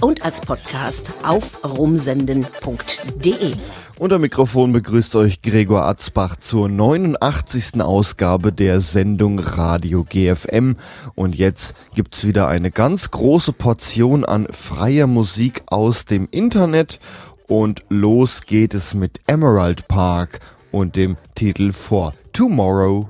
und als Podcast auf rumsenden.de. Unter Mikrofon begrüßt euch Gregor Atzbach zur 89. Ausgabe der Sendung Radio GFM. Und jetzt gibt's wieder eine ganz große Portion an freier Musik aus dem Internet. Und los geht es mit Emerald Park und dem Titel For Tomorrow.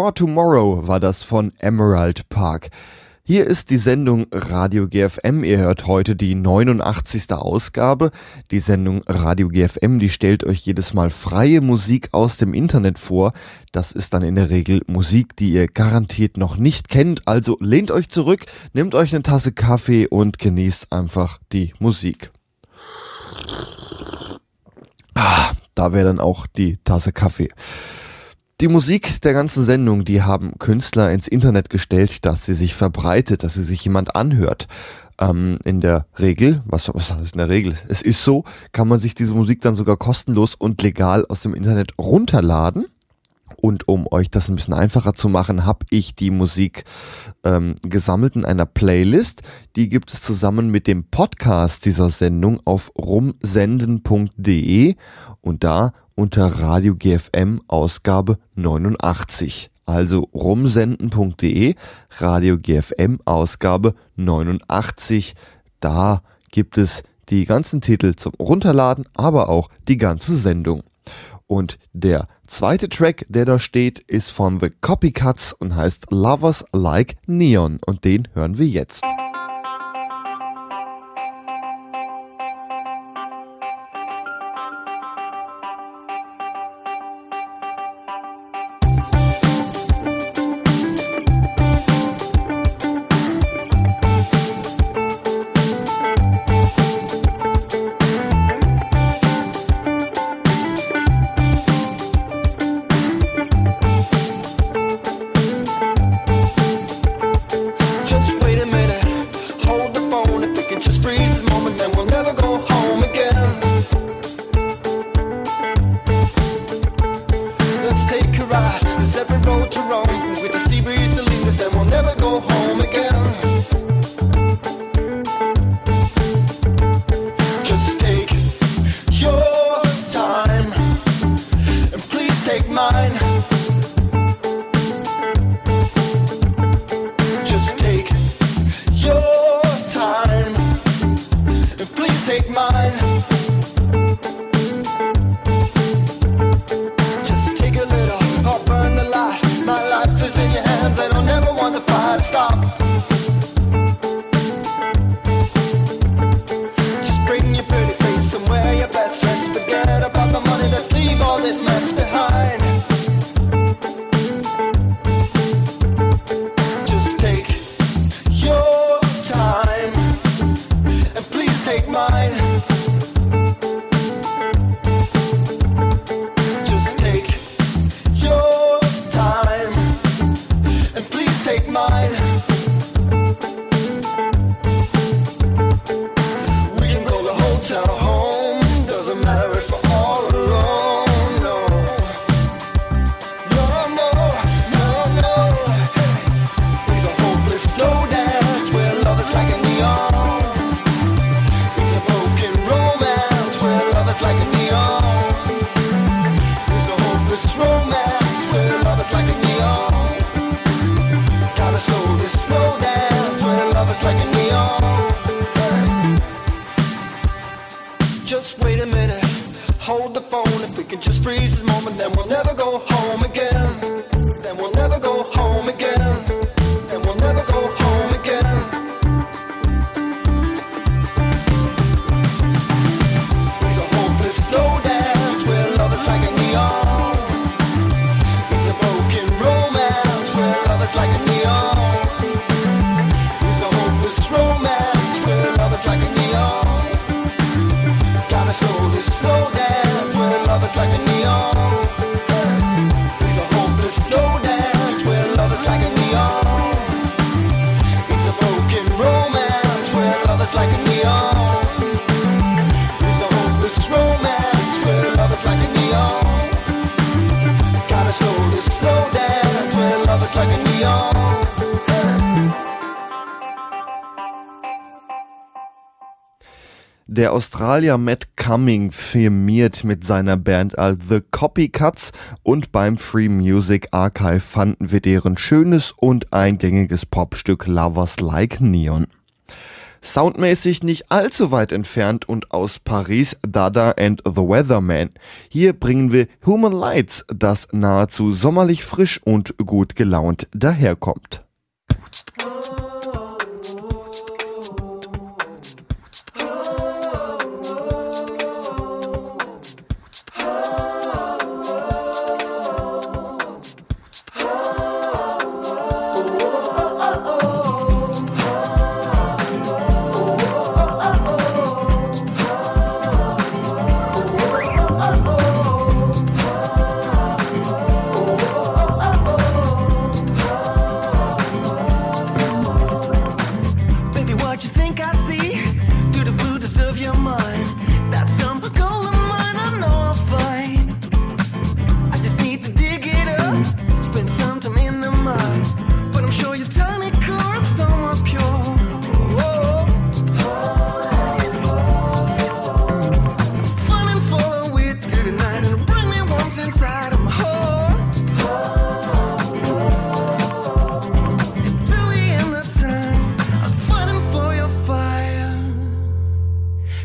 For Tomorrow war das von Emerald Park. Hier ist die Sendung Radio GFM. Ihr hört heute die 89. Ausgabe. Die Sendung Radio GFM, die stellt euch jedes Mal freie Musik aus dem Internet vor. Das ist dann in der Regel Musik, die ihr garantiert noch nicht kennt. Also lehnt euch zurück, nehmt euch eine Tasse Kaffee und genießt einfach die Musik. Ah, da wäre dann auch die Tasse Kaffee. Die Musik der ganzen Sendung, die haben Künstler ins Internet gestellt, dass sie sich verbreitet, dass sie sich jemand anhört. Ähm, in der Regel, was, was ist in der Regel? Es ist so, kann man sich diese Musik dann sogar kostenlos und legal aus dem Internet runterladen. Und um euch das ein bisschen einfacher zu machen, habe ich die Musik ähm, gesammelt in einer Playlist. Die gibt es zusammen mit dem Podcast dieser Sendung auf rumsenden.de und da unter Radio GFM Ausgabe 89. Also rumsenden.de, Radio GFM Ausgabe 89. Da gibt es die ganzen Titel zum Runterladen, aber auch die ganze Sendung. Und der zweite Track, der da steht, ist von The Copycats und heißt Lovers Like Neon und den hören wir jetzt. Der Australier Matt Cumming firmiert mit seiner Band als The Copycats und beim Free Music Archive fanden wir deren schönes und eingängiges Popstück Lovers Like Neon. Soundmäßig nicht allzu weit entfernt und aus Paris Dada and the Weatherman. Hier bringen wir Human Lights, das nahezu sommerlich frisch und gut gelaunt daherkommt.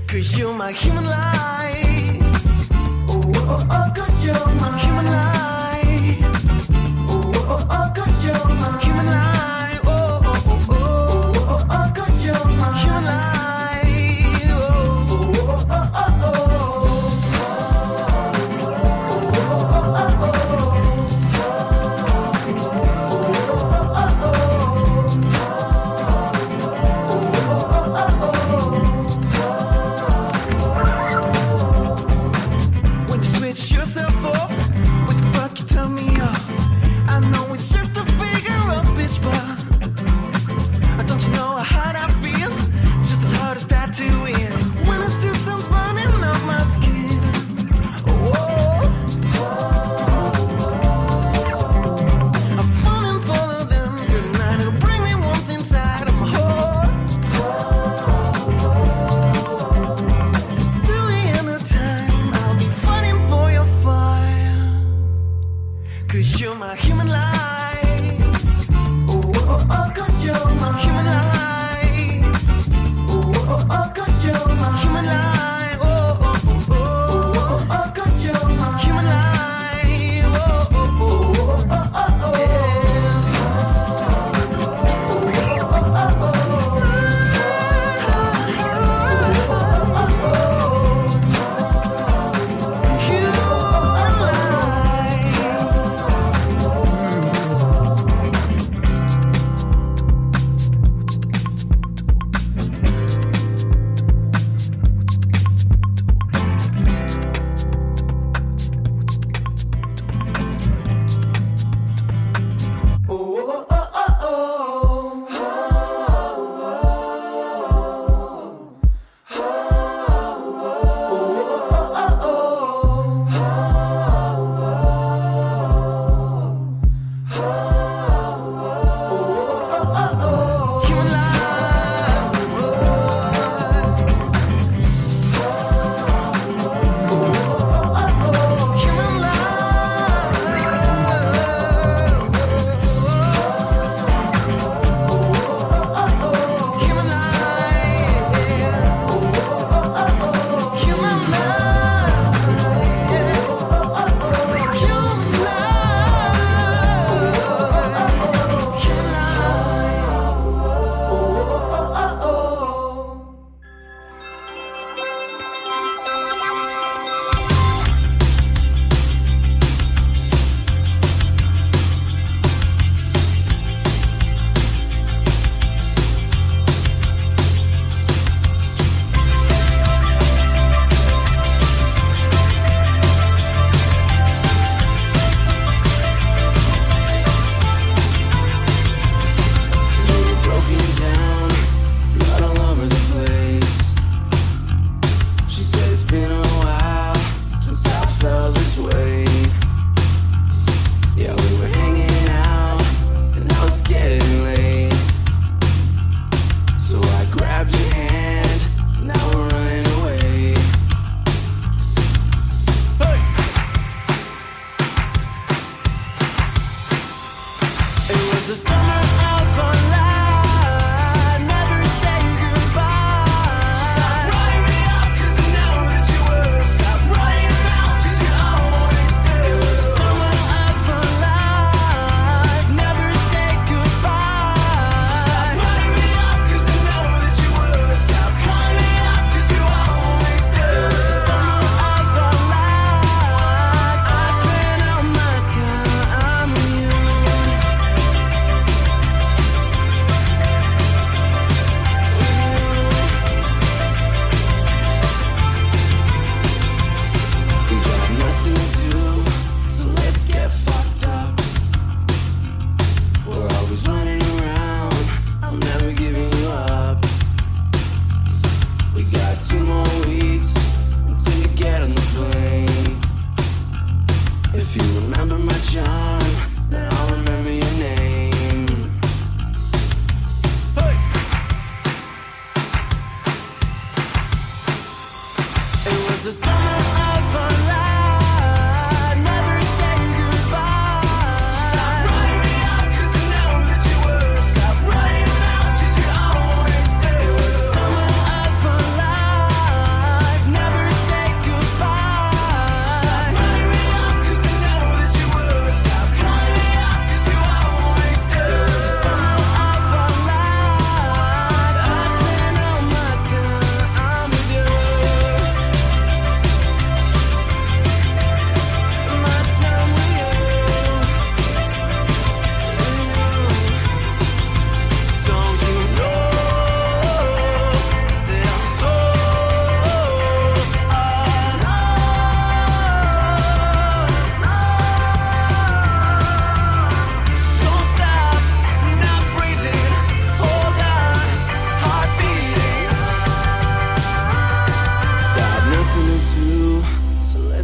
The summer of our life. Never say goodbye.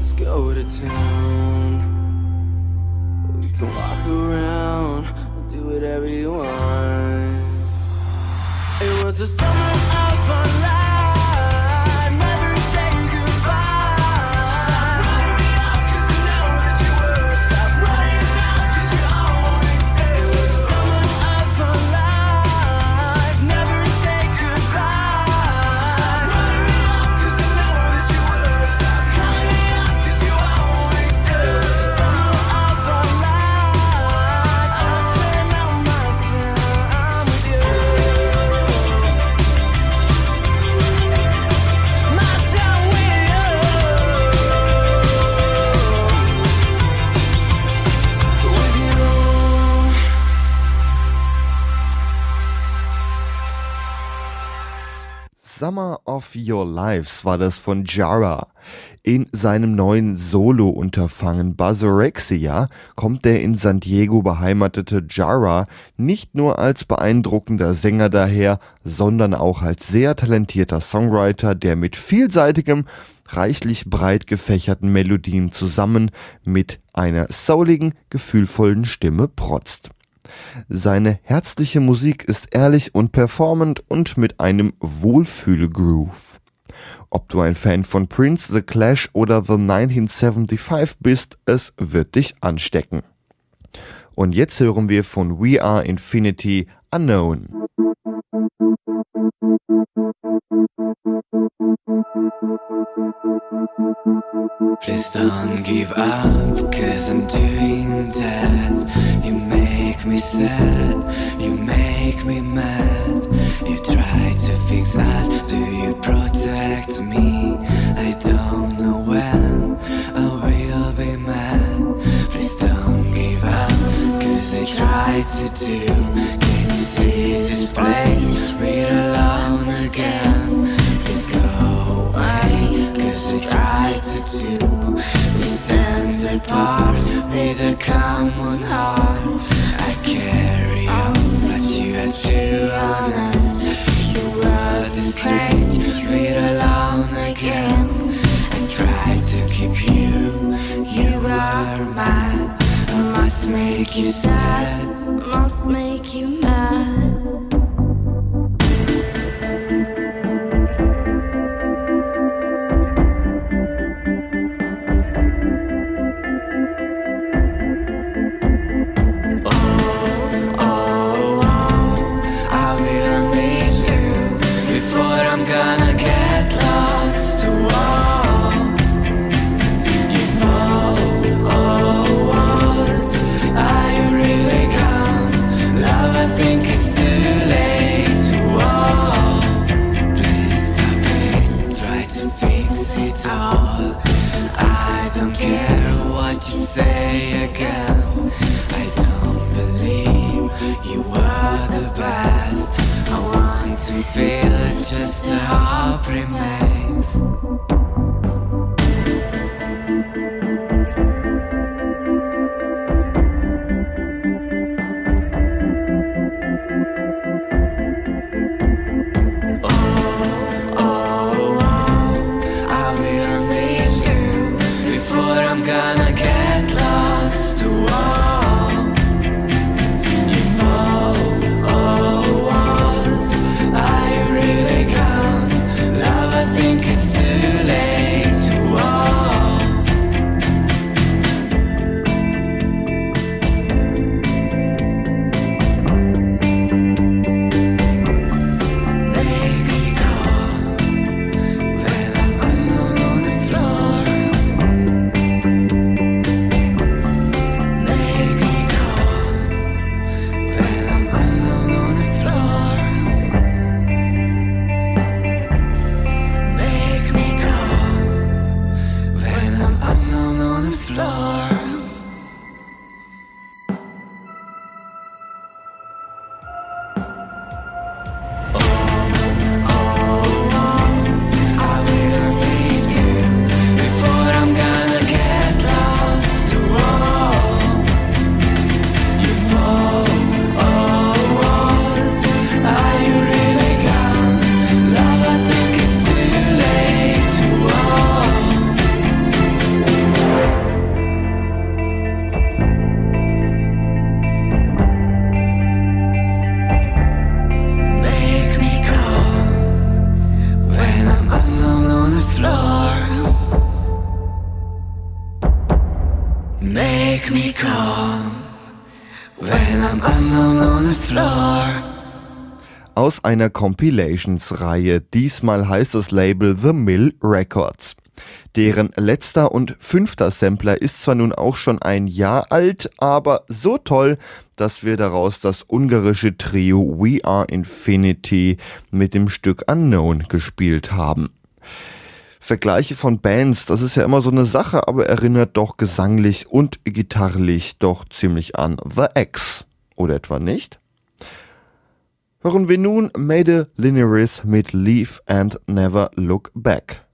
Let's go to town. We can walk around, do whatever you want. It was the summer of our life. Summer of Your Lives war das von Jara. In seinem neuen Solo-Unterfangen Buzzorexia kommt der in San Diego beheimatete Jara nicht nur als beeindruckender Sänger daher, sondern auch als sehr talentierter Songwriter, der mit vielseitigem, reichlich breit gefächerten Melodien zusammen mit einer souligen, gefühlvollen Stimme protzt. Seine herzliche Musik ist ehrlich und performant und mit einem Wohlfühlgroove. Ob du ein Fan von Prince, The Clash oder The 1975 bist, es wird dich anstecken. Und jetzt hören wir von We Are Infinity Unknown. Please don't give up, cause I'm doing that. You make me sad, you make me mad. You try to fix us, do you protect me? I don't know when I will be mad. Please don't give up, cause I try to do. Can you see this place? We're alone again. Please go away, cause I try to do. We stand apart with a common heart. Carry on, but you are too honest. You were the strange, we're alone again. I try to keep you, you are mad. I must make you sad, must make you mad. I'm gonna get Aus einer Compilations-Reihe. Diesmal heißt das Label The Mill Records. Deren letzter und fünfter Sampler ist zwar nun auch schon ein Jahr alt, aber so toll, dass wir daraus das ungarische Trio We Are Infinity mit dem Stück Unknown gespielt haben. Vergleiche von Bands, das ist ja immer so eine Sache, aber erinnert doch gesanglich und gitarrlich doch ziemlich an The X. Oder etwa nicht? Hören wir nun Made Linearis mit Leave and Never Look Back.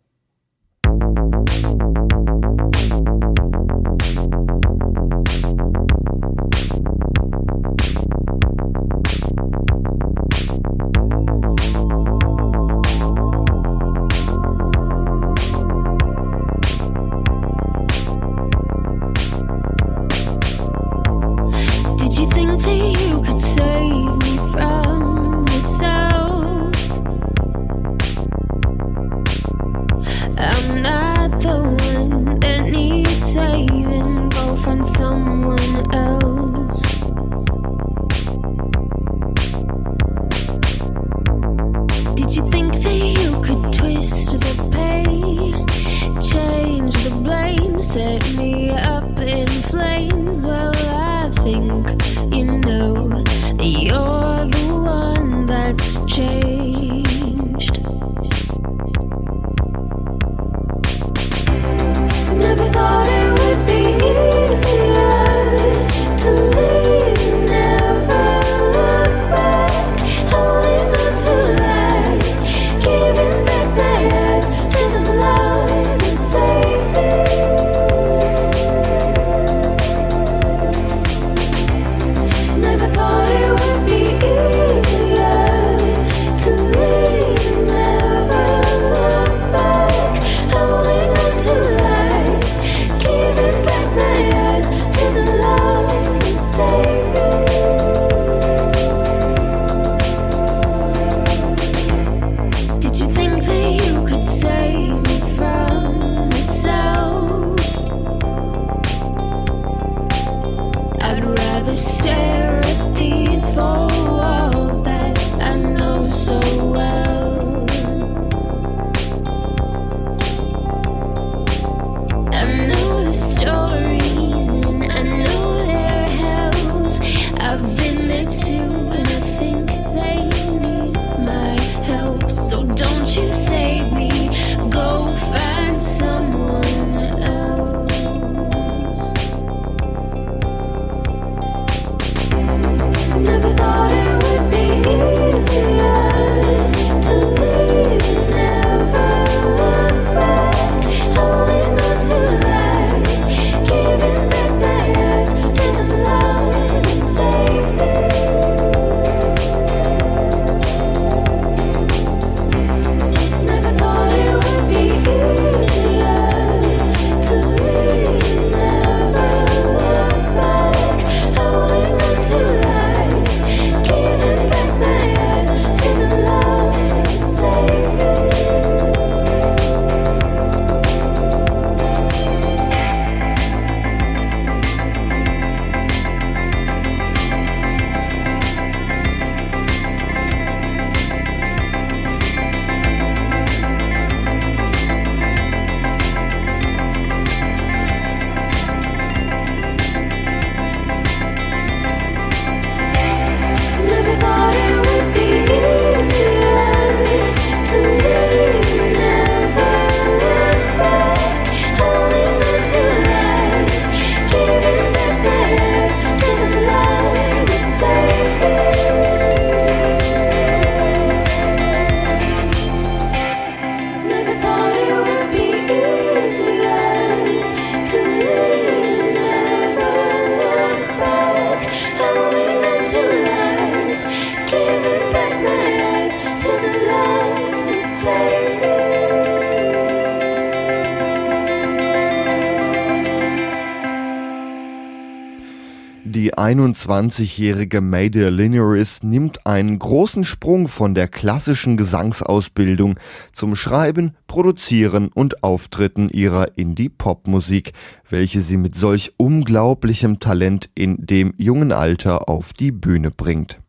21-jährige Mayday Linearis nimmt einen großen Sprung von der klassischen Gesangsausbildung zum Schreiben, Produzieren und Auftritten ihrer Indie-Pop-Musik, welche sie mit solch unglaublichem Talent in dem jungen Alter auf die Bühne bringt.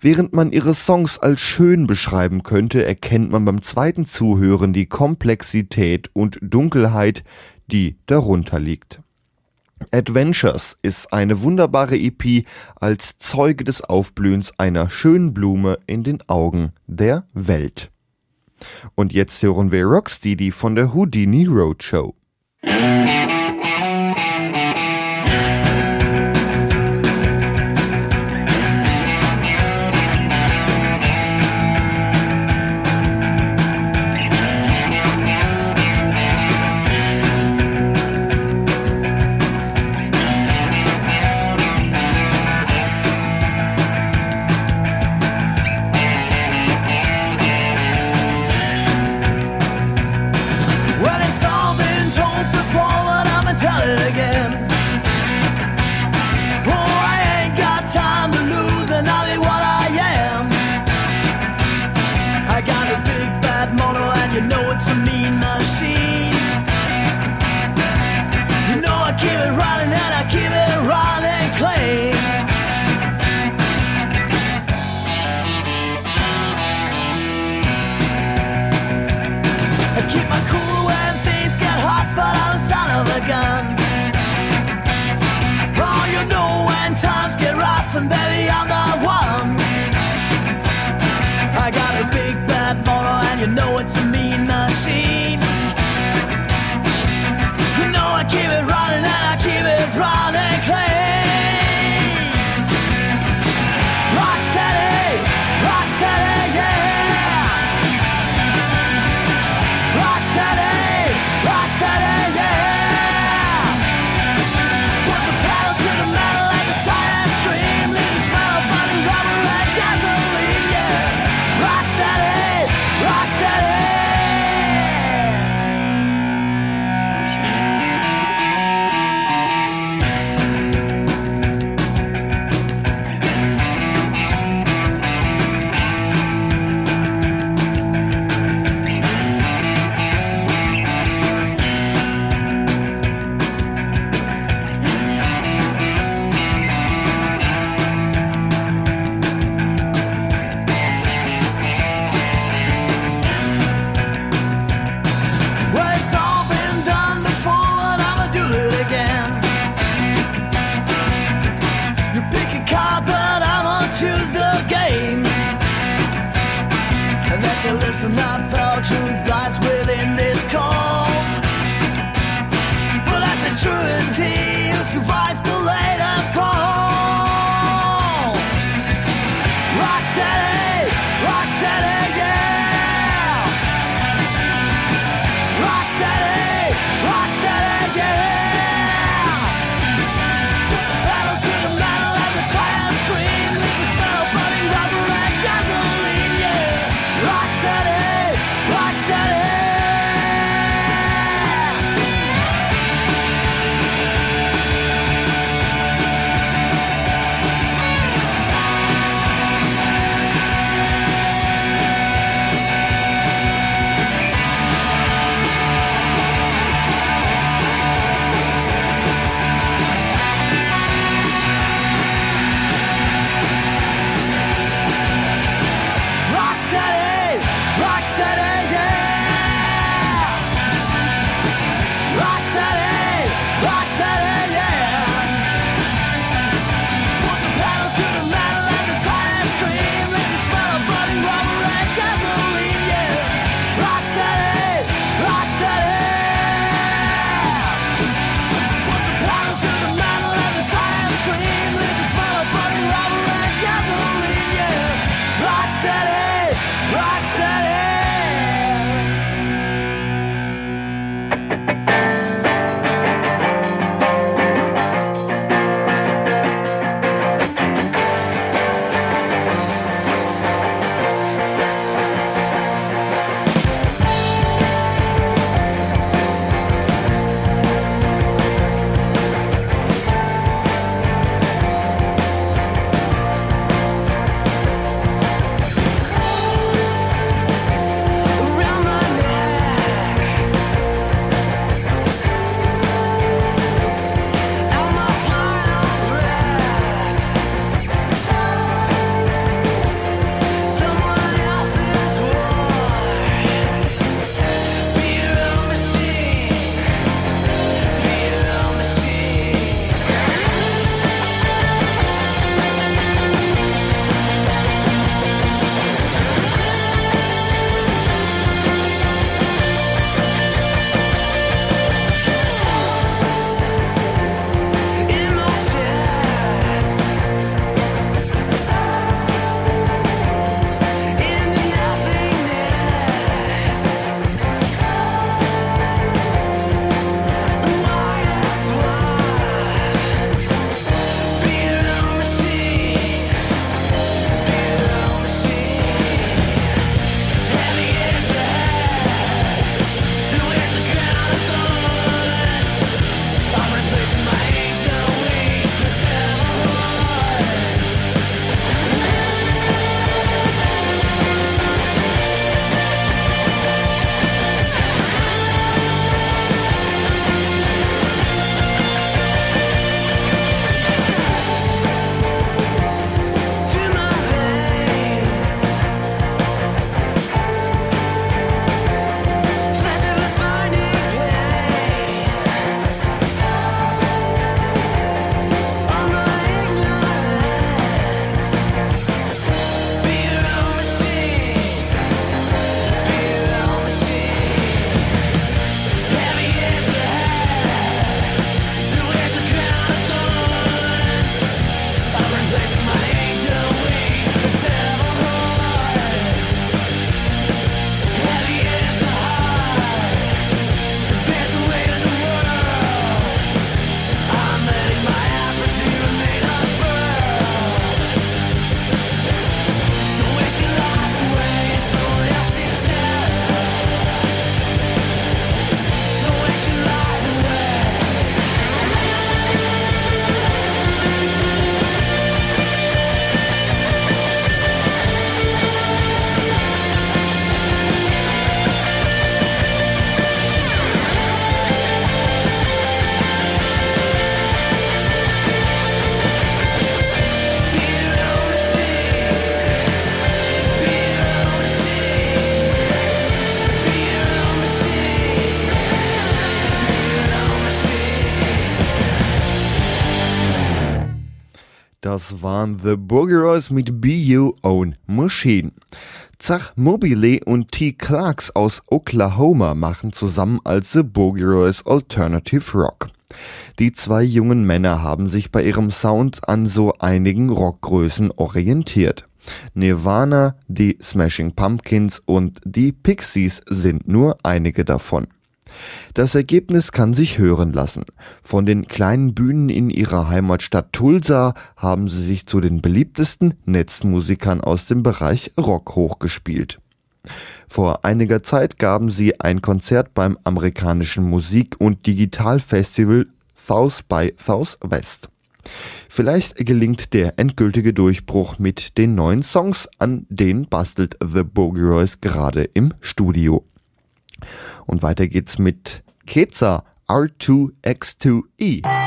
Während man ihre Songs als schön beschreiben könnte, erkennt man beim zweiten Zuhören die Komplexität und Dunkelheit, die darunter liegt. Adventures ist eine wunderbare EP als Zeuge des Aufblühens einer schönen Blume in den Augen der Welt. Und jetzt hören wir Rocksteady von der Houdini Roadshow. Das you know it's a mean machine. Waren The Boogeroys mit Be You Own Machine. Zach Mobile und T. Clarks aus Oklahoma machen zusammen als The Boogeroys Alternative Rock. Die zwei jungen Männer haben sich bei ihrem Sound an so einigen Rockgrößen orientiert. Nirvana, die Smashing Pumpkins und die Pixies sind nur einige davon. Das Ergebnis kann sich hören lassen. Von den kleinen Bühnen in ihrer Heimatstadt Tulsa haben sie sich zu den beliebtesten Netzmusikern aus dem Bereich Rock hochgespielt. Vor einiger Zeit gaben sie ein Konzert beim amerikanischen Musik- und Digitalfestival South by Southwest. Vielleicht gelingt der endgültige Durchbruch mit den neuen Songs, an denen bastelt The Boogie Royce gerade im Studio. Und weiter geht's mit Keza R2X2E.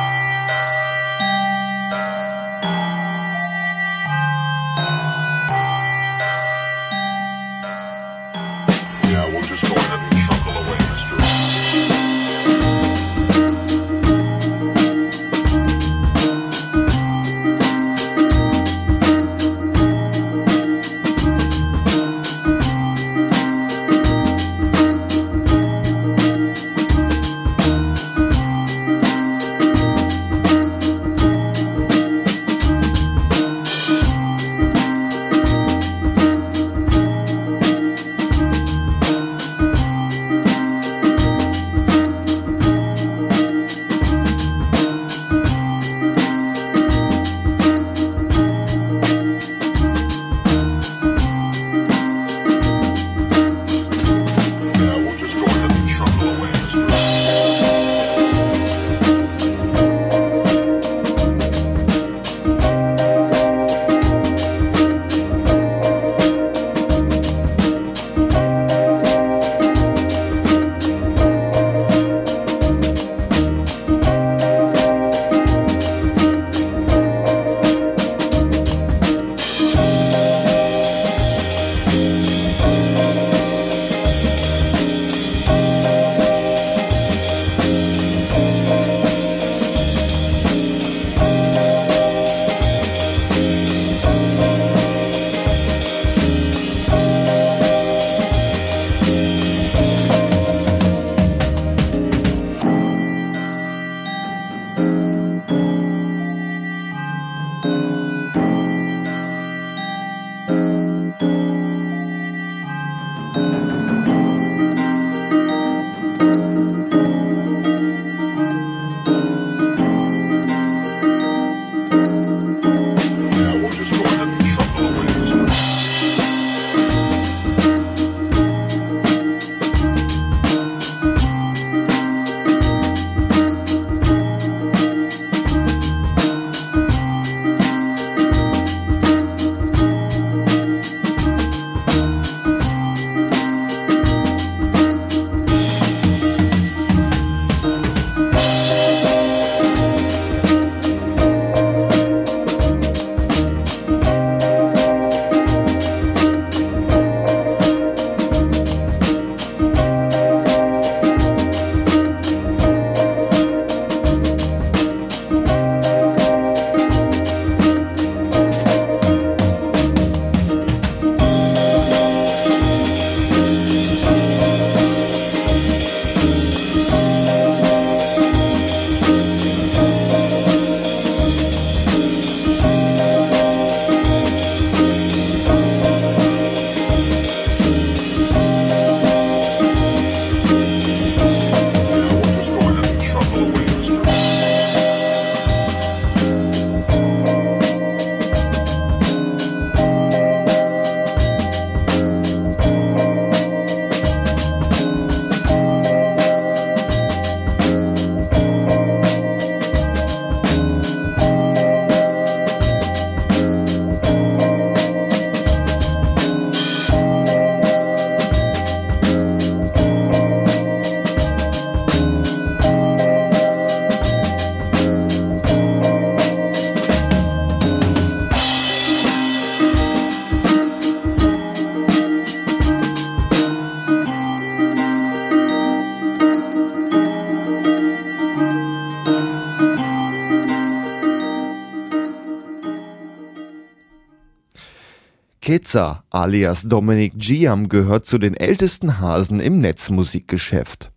Keza alias Dominic Giam gehört zu den ältesten Hasen im Netzmusikgeschäft.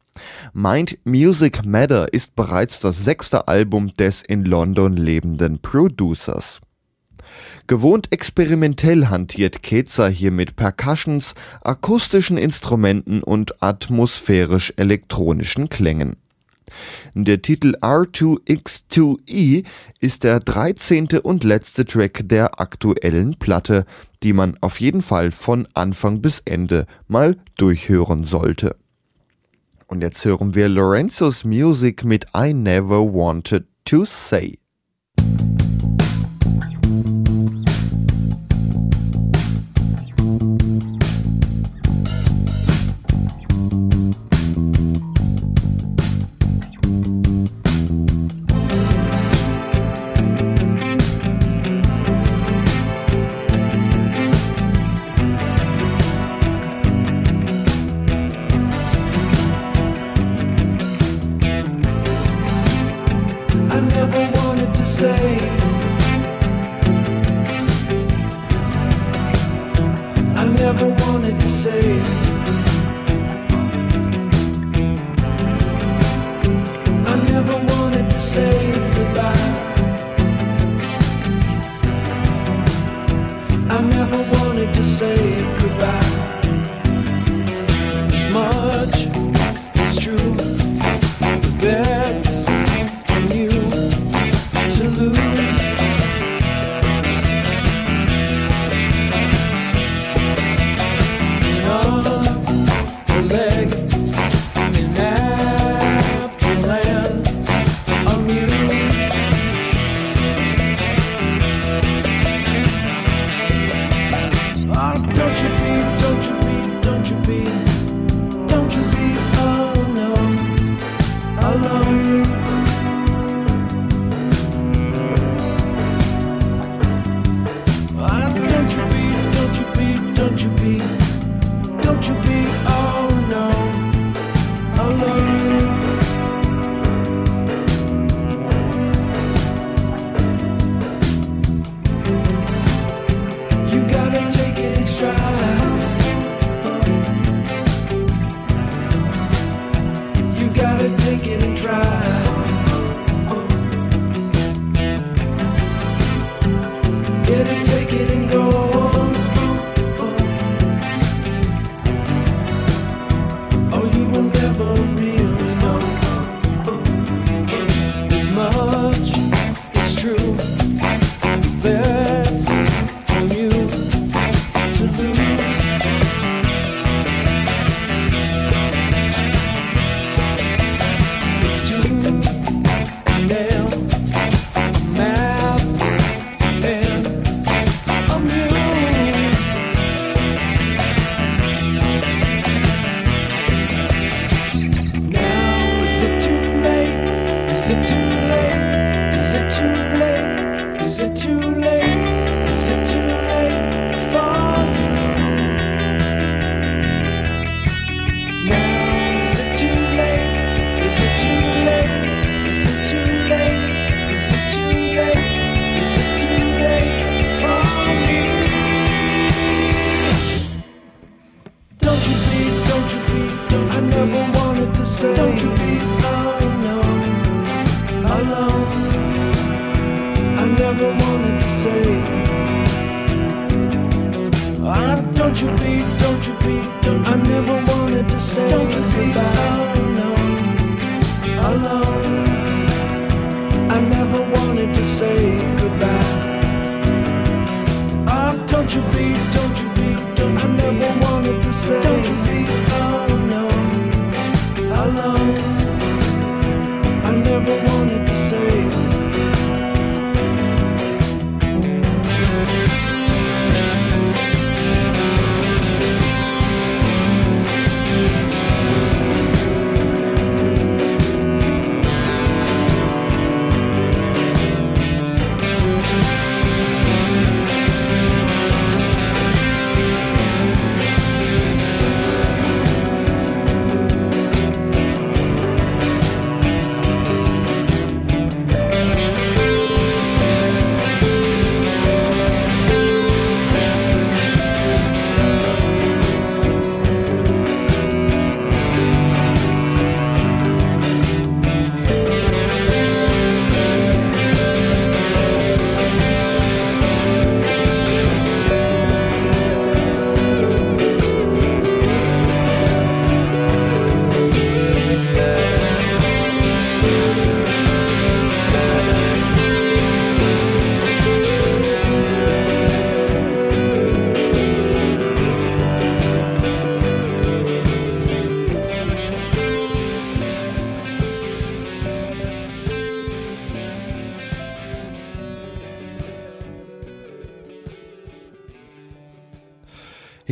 Mind Music Matter ist bereits das sechste Album des in London lebenden Producers. Gewohnt experimentell hantiert Keza hier mit Percussions, akustischen Instrumenten und atmosphärisch-elektronischen Klängen. Der Titel R2X2E ist der 13. und letzte Track der aktuellen Platte, die man auf jeden Fall von Anfang bis Ende mal durchhören sollte. Und jetzt hören wir Lorenzo's Music mit I Never Wanted to Say.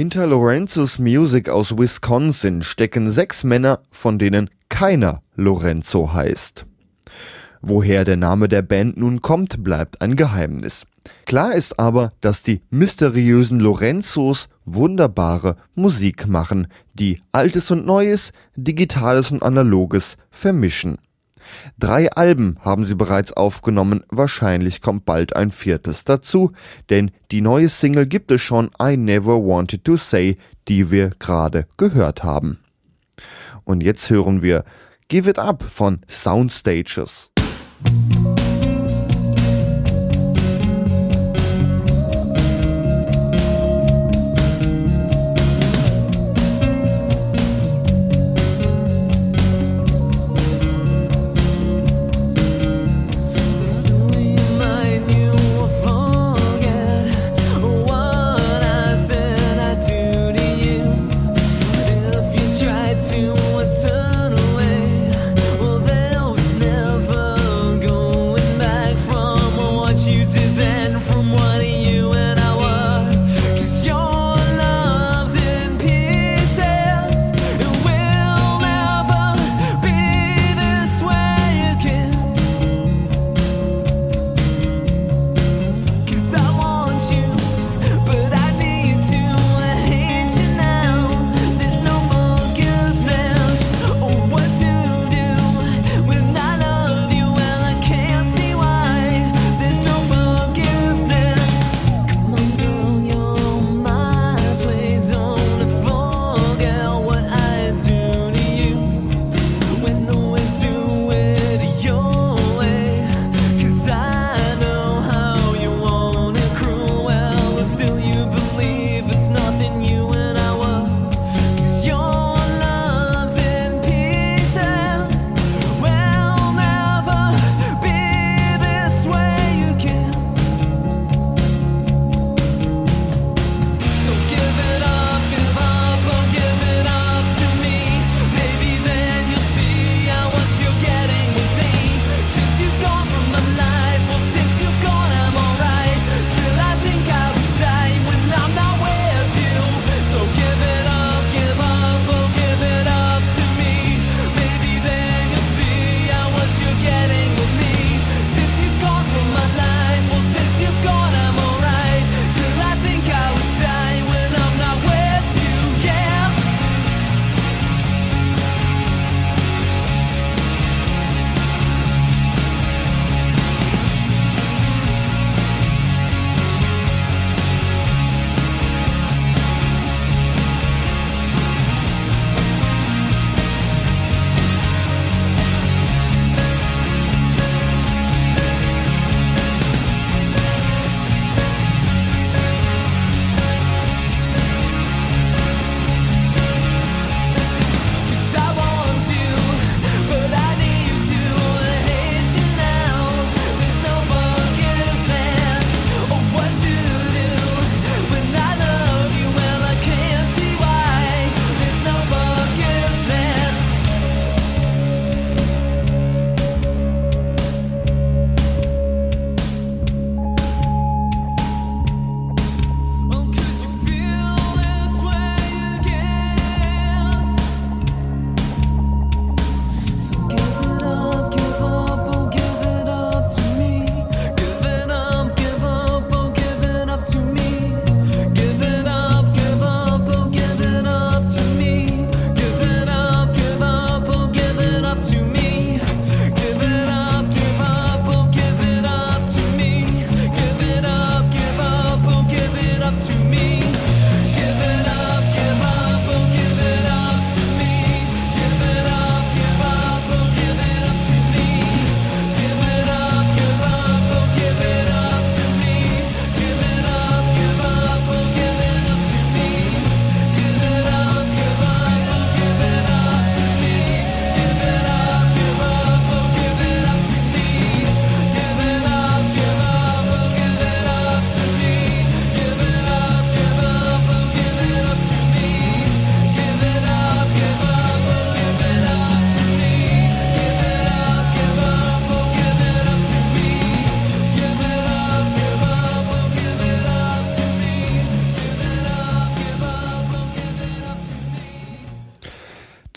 Hinter Lorenzos Music aus Wisconsin stecken sechs Männer, von denen keiner Lorenzo heißt. Woher der Name der Band nun kommt, bleibt ein Geheimnis. Klar ist aber, dass die mysteriösen Lorenzos wunderbare Musik machen, die Altes und Neues, Digitales und Analoges vermischen. Drei Alben haben sie bereits aufgenommen, wahrscheinlich kommt bald ein viertes dazu, denn die neue Single gibt es schon I Never Wanted to Say, die wir gerade gehört haben. Und jetzt hören wir Give It Up von Soundstages.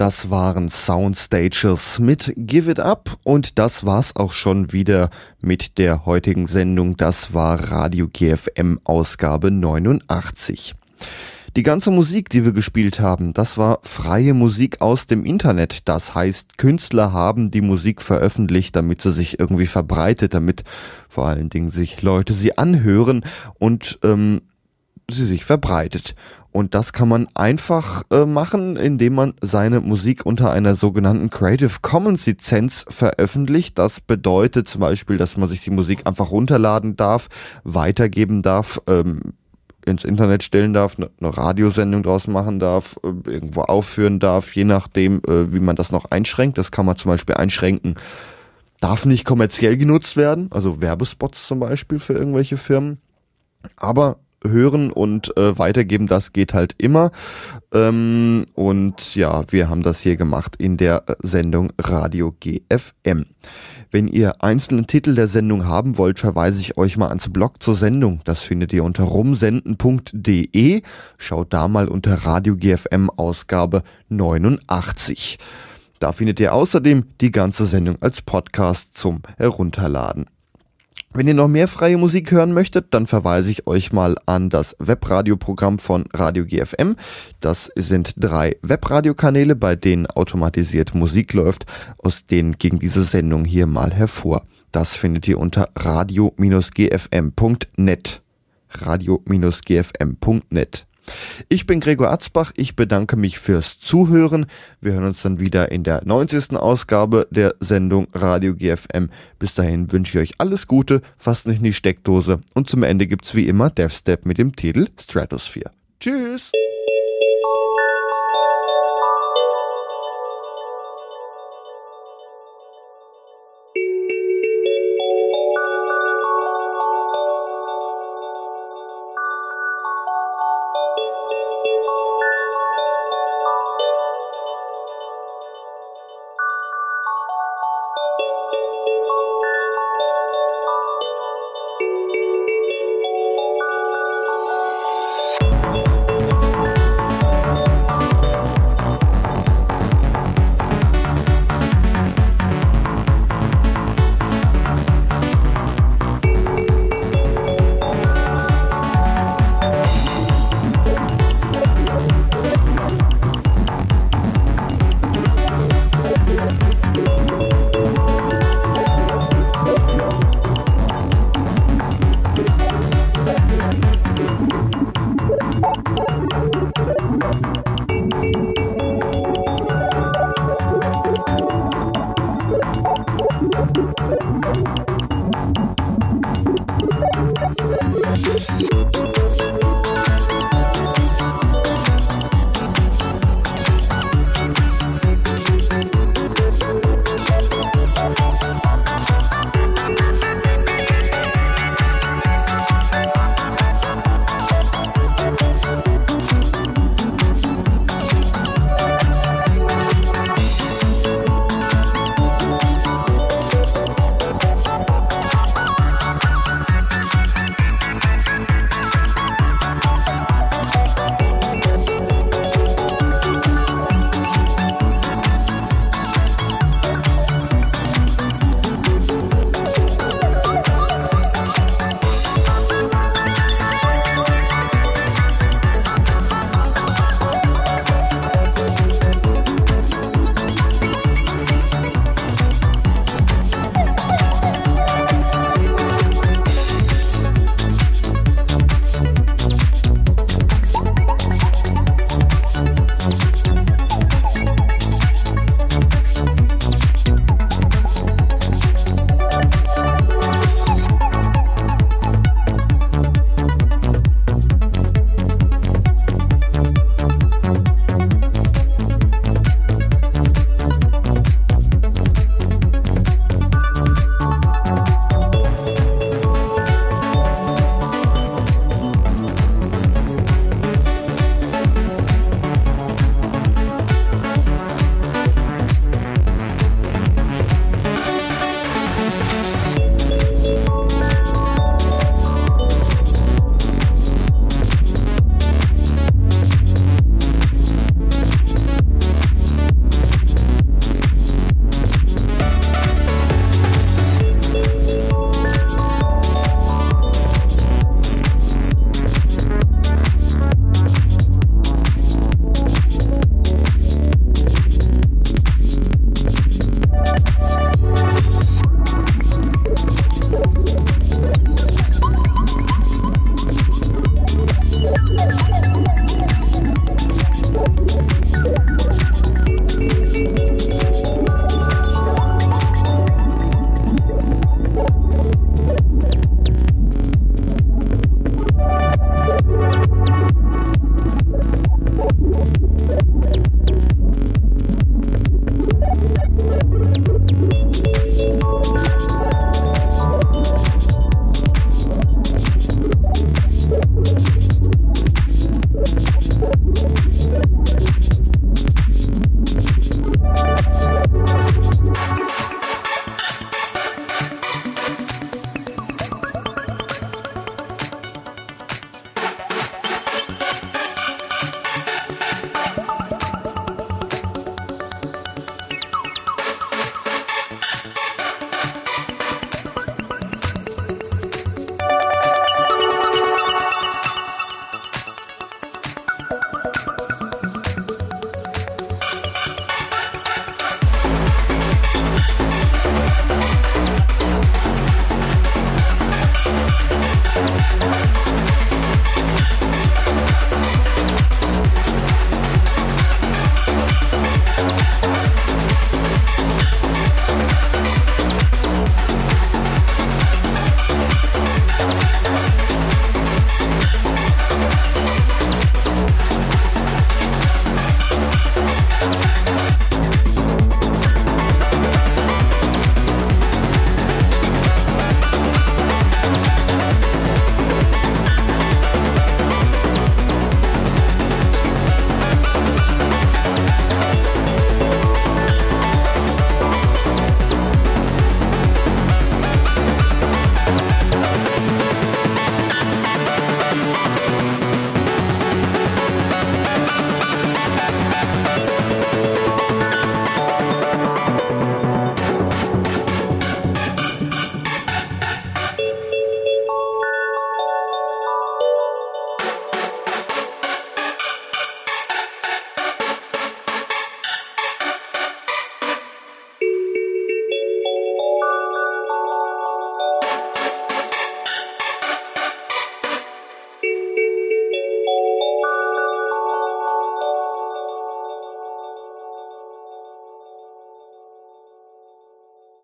Das waren Soundstages mit Give It Up und das war's auch schon wieder mit der heutigen Sendung. Das war Radio GFM Ausgabe 89. Die ganze Musik, die wir gespielt haben, das war freie Musik aus dem Internet. Das heißt, Künstler haben die Musik veröffentlicht, damit sie sich irgendwie verbreitet, damit vor allen Dingen sich Leute sie anhören und ähm, sie sich verbreitet. Und das kann man einfach äh, machen, indem man seine Musik unter einer sogenannten Creative Commons Lizenz veröffentlicht. Das bedeutet zum Beispiel, dass man sich die Musik einfach runterladen darf, weitergeben darf, ähm, ins Internet stellen darf, eine, eine Radiosendung draus machen darf, äh, irgendwo aufführen darf, je nachdem, äh, wie man das noch einschränkt. Das kann man zum Beispiel einschränken. Darf nicht kommerziell genutzt werden, also Werbespots zum Beispiel für irgendwelche Firmen. Aber hören und äh, weitergeben, das geht halt immer. Ähm, und ja, wir haben das hier gemacht in der Sendung Radio GFM. Wenn ihr einzelne Titel der Sendung haben wollt, verweise ich euch mal ans Blog zur Sendung. Das findet ihr unter rumsenden.de. Schaut da mal unter Radio GFM Ausgabe 89. Da findet ihr außerdem die ganze Sendung als Podcast zum Herunterladen. Wenn ihr noch mehr freie Musik hören möchtet, dann verweise ich euch mal an das Webradioprogramm von Radio GFM. Das sind drei Webradiokanäle, bei denen automatisiert Musik läuft, aus denen ging diese Sendung hier mal hervor. Das findet ihr unter radio-gfm.net. radio-gfm.net. Ich bin Gregor Atzbach, ich bedanke mich fürs Zuhören. Wir hören uns dann wieder in der 90. Ausgabe der Sendung Radio GFM. Bis dahin wünsche ich euch alles Gute, fasst nicht in die Steckdose und zum Ende gibt's wie immer Death Step mit dem Titel Stratosphere. Tschüss!